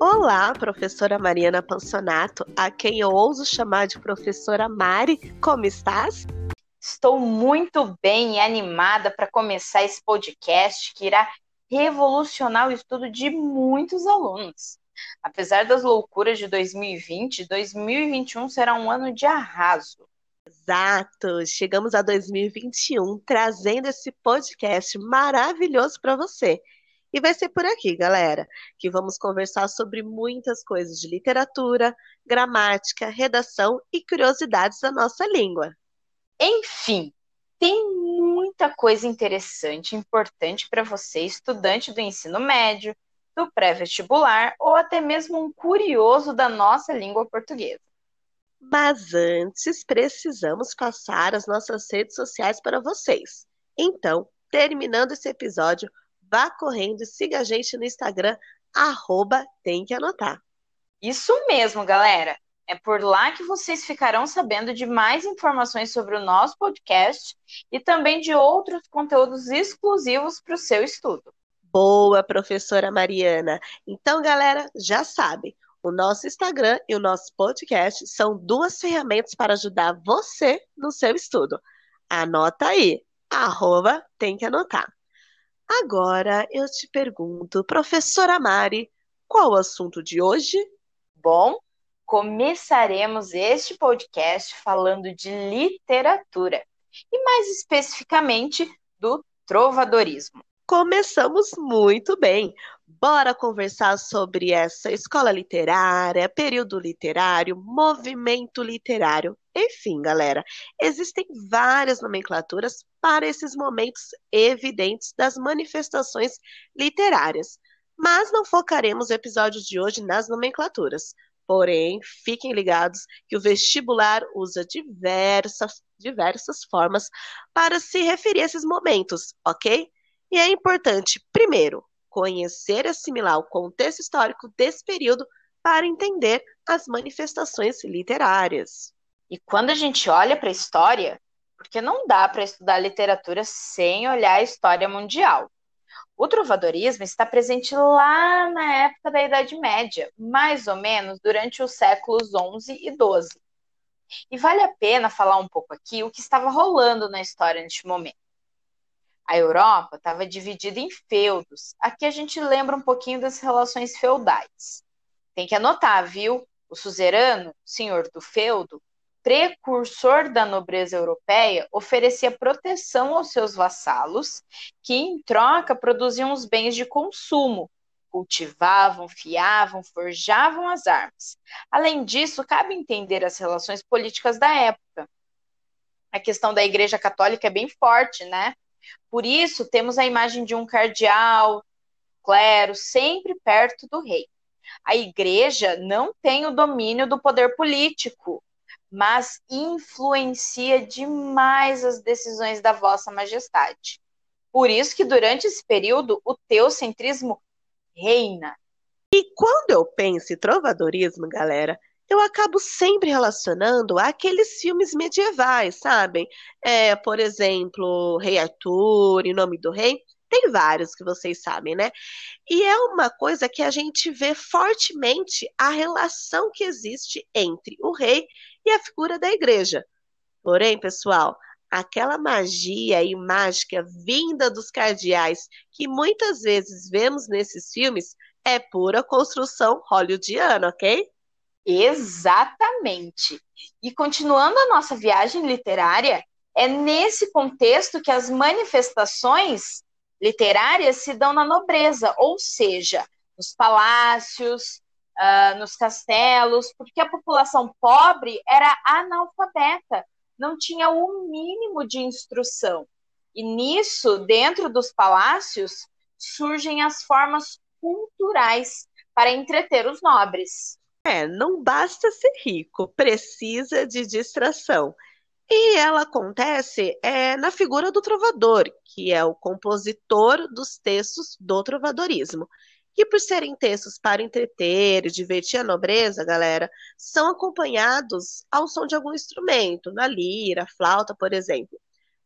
Olá, professora Mariana Pansonato, a quem eu ouso chamar de professora Mari. Como estás? Estou muito bem e animada para começar esse podcast que irá revolucionar o estudo de muitos alunos. Apesar das loucuras de 2020, 2021 será um ano de arraso. Exato! Chegamos a 2021 trazendo esse podcast maravilhoso para você. E vai ser por aqui, galera, que vamos conversar sobre muitas coisas de literatura, gramática, redação e curiosidades da nossa língua. Enfim, tem muita coisa interessante e importante para você, estudante do ensino médio, do pré-vestibular ou até mesmo um curioso da nossa língua portuguesa. Mas antes, precisamos passar as nossas redes sociais para vocês. Então, terminando esse episódio, vá correndo e siga a gente no Instagram, arroba tem que anotar. Isso mesmo, galera. É por lá que vocês ficarão sabendo de mais informações sobre o nosso podcast e também de outros conteúdos exclusivos para o seu estudo. Boa, professora Mariana. Então, galera, já sabem, o nosso Instagram e o nosso podcast são duas ferramentas para ajudar você no seu estudo. Anota aí, arroba tem que anotar. Agora eu te pergunto, professora Mari, qual o assunto de hoje? Bom, começaremos este podcast falando de literatura e mais especificamente do trovadorismo. Começamos muito bem. Bora conversar sobre essa escola literária, período literário, movimento literário. Enfim, galera, existem várias nomenclaturas para esses momentos evidentes das manifestações literárias. Mas não focaremos o episódio de hoje nas nomenclaturas. Porém, fiquem ligados que o vestibular usa diversas, diversas formas para se referir a esses momentos, ok? E é importante, primeiro, conhecer e assimilar o contexto histórico desse período para entender as manifestações literárias. E quando a gente olha para a história, porque não dá para estudar literatura sem olhar a história mundial. O trovadorismo está presente lá na época da Idade Média, mais ou menos durante os séculos XI e XII. E vale a pena falar um pouco aqui o que estava rolando na história neste momento. A Europa estava dividida em feudos. Aqui a gente lembra um pouquinho das relações feudais. Tem que anotar, viu? O suzerano, senhor do feudo, precursor da nobreza europeia, oferecia proteção aos seus vassalos, que em troca produziam os bens de consumo, cultivavam, fiavam, forjavam as armas. Além disso, cabe entender as relações políticas da época. A questão da Igreja Católica é bem forte, né? Por isso, temos a imagem de um cardeal, clero, sempre perto do rei. A igreja não tem o domínio do poder político, mas influencia demais as decisões da Vossa Majestade. Por isso que durante esse período o teocentrismo reina. E quando eu penso em trovadorismo, galera, eu acabo sempre relacionando aqueles filmes medievais, sabem? É, por exemplo, Rei Arthur, Em Nome do Rei. Tem vários que vocês sabem, né? E é uma coisa que a gente vê fortemente a relação que existe entre o rei e a figura da igreja. Porém, pessoal, aquela magia e mágica vinda dos cardeais que muitas vezes vemos nesses filmes é pura construção hollywoodiana, ok? Exatamente. E continuando a nossa viagem literária, é nesse contexto que as manifestações literárias se dão na nobreza, ou seja, nos palácios, uh, nos castelos, porque a população pobre era analfabeta, não tinha o mínimo de instrução. E nisso, dentro dos palácios, surgem as formas culturais para entreter os nobres. É, não basta ser rico, precisa de distração. E ela acontece é, na figura do trovador, que é o compositor dos textos do trovadorismo que por serem textos para entreter e divertir a nobreza, galera, são acompanhados ao som de algum instrumento, na lira, flauta, por exemplo.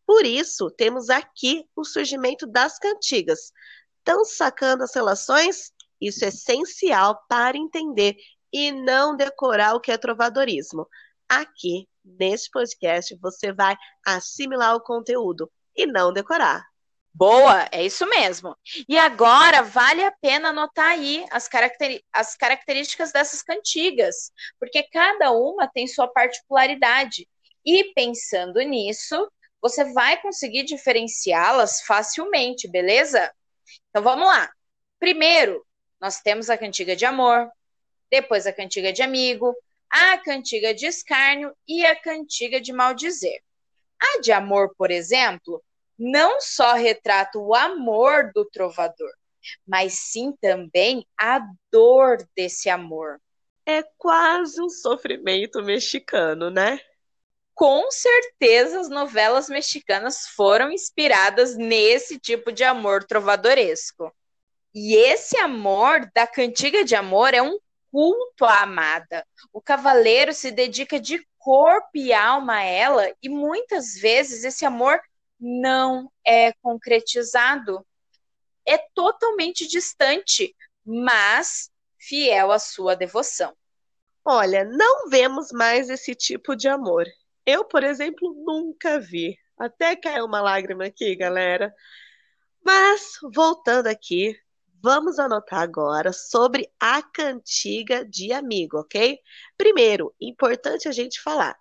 Por isso, temos aqui o surgimento das cantigas. Estão sacando as relações? Isso é essencial para entender e não decorar o que é trovadorismo. Aqui, neste podcast, você vai assimilar o conteúdo e não decorar. Boa, é isso mesmo. E agora vale a pena anotar aí as, caracteri as características dessas cantigas, porque cada uma tem sua particularidade. E pensando nisso, você vai conseguir diferenciá-las facilmente, beleza? Então vamos lá. Primeiro, nós temos a cantiga de amor, depois a cantiga de amigo, a cantiga de escárnio e a cantiga de maldizer. A de amor, por exemplo, não só retrata o amor do trovador, mas sim também a dor desse amor. É quase um sofrimento mexicano, né? Com certeza as novelas mexicanas foram inspiradas nesse tipo de amor trovadoresco. E esse amor da cantiga de amor é um culto à amada. O cavaleiro se dedica de corpo e alma a ela, e muitas vezes esse amor não é concretizado. É totalmente distante, mas fiel à sua devoção. Olha, não vemos mais esse tipo de amor. Eu, por exemplo, nunca vi. Até caiu uma lágrima aqui, galera. Mas, voltando aqui, vamos anotar agora sobre a cantiga de amigo, ok? Primeiro, importante a gente falar,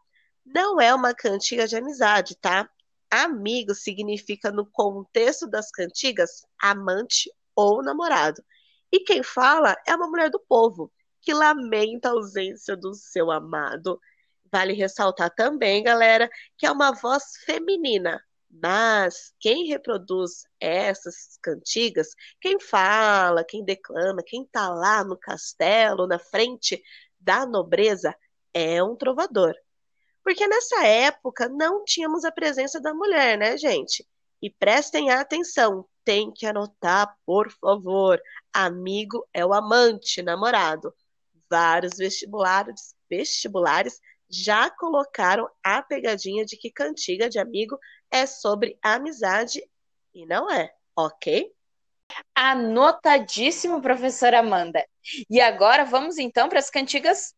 não é uma cantiga de amizade, tá? Amigo significa, no contexto das cantigas, amante ou namorado. E quem fala é uma mulher do povo, que lamenta a ausência do seu amado. Vale ressaltar também, galera, que é uma voz feminina. Mas quem reproduz essas cantigas, quem fala, quem declama, quem está lá no castelo, na frente da nobreza, é um trovador. Porque nessa época não tínhamos a presença da mulher, né, gente? E prestem atenção, tem que anotar, por favor. Amigo é o amante, namorado. Vários vestibulares, vestibulares já colocaram a pegadinha de que cantiga de amigo é sobre amizade e não é, ok? Anotadíssimo, professora Amanda. E agora vamos então para as cantigas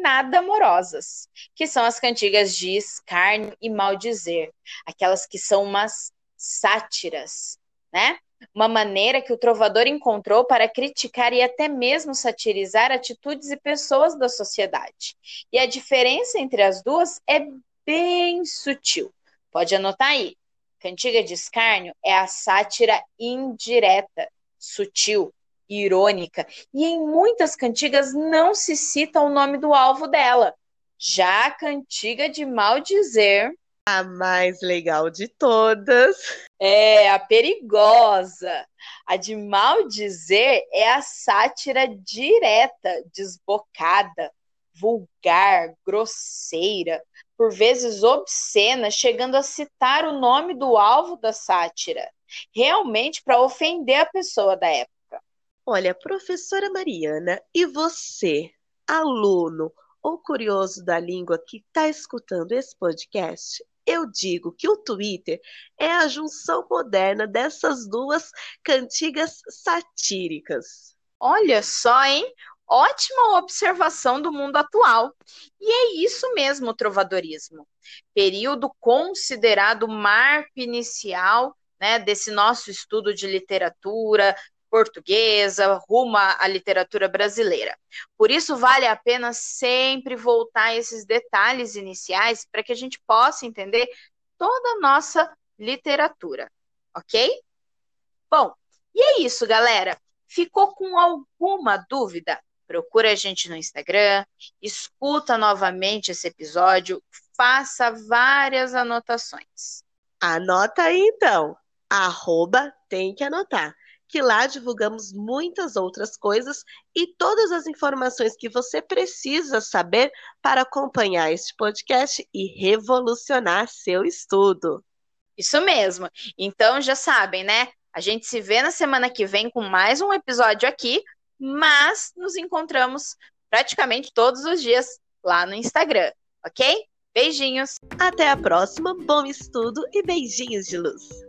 nada amorosas, que são as cantigas de escárnio e maldizer, aquelas que são umas sátiras, né? Uma maneira que o trovador encontrou para criticar e até mesmo satirizar atitudes e pessoas da sociedade. E a diferença entre as duas é bem sutil. Pode anotar aí. Cantiga de escárnio é a sátira indireta, sutil, irônica, e em muitas cantigas não se cita o nome do alvo dela. Já a cantiga de maldizer. A mais legal de todas. É, a perigosa. A de maldizer é a sátira direta, desbocada, vulgar, grosseira, por vezes obscena, chegando a citar o nome do alvo da sátira, realmente para ofender a pessoa da época. Olha, professora Mariana, e você, aluno ou curioso da língua que está escutando esse podcast, eu digo que o Twitter é a junção moderna dessas duas cantigas satíricas. Olha só, hein? Ótima observação do mundo atual. E é isso mesmo o trovadorismo. Período considerado marco inicial né, desse nosso estudo de literatura, portuguesa, rumo à literatura brasileira. Por isso, vale a pena sempre voltar a esses detalhes iniciais para que a gente possa entender toda a nossa literatura, ok? Bom, e é isso, galera. Ficou com alguma dúvida? Procura a gente no Instagram, escuta novamente esse episódio, faça várias anotações. Anota aí então. Arroba tem que anotar que lá divulgamos muitas outras coisas e todas as informações que você precisa saber para acompanhar este podcast e revolucionar seu estudo. Isso mesmo. Então já sabem, né? A gente se vê na semana que vem com mais um episódio aqui, mas nos encontramos praticamente todos os dias lá no Instagram, ok? Beijinhos. Até a próxima, bom estudo e beijinhos de luz.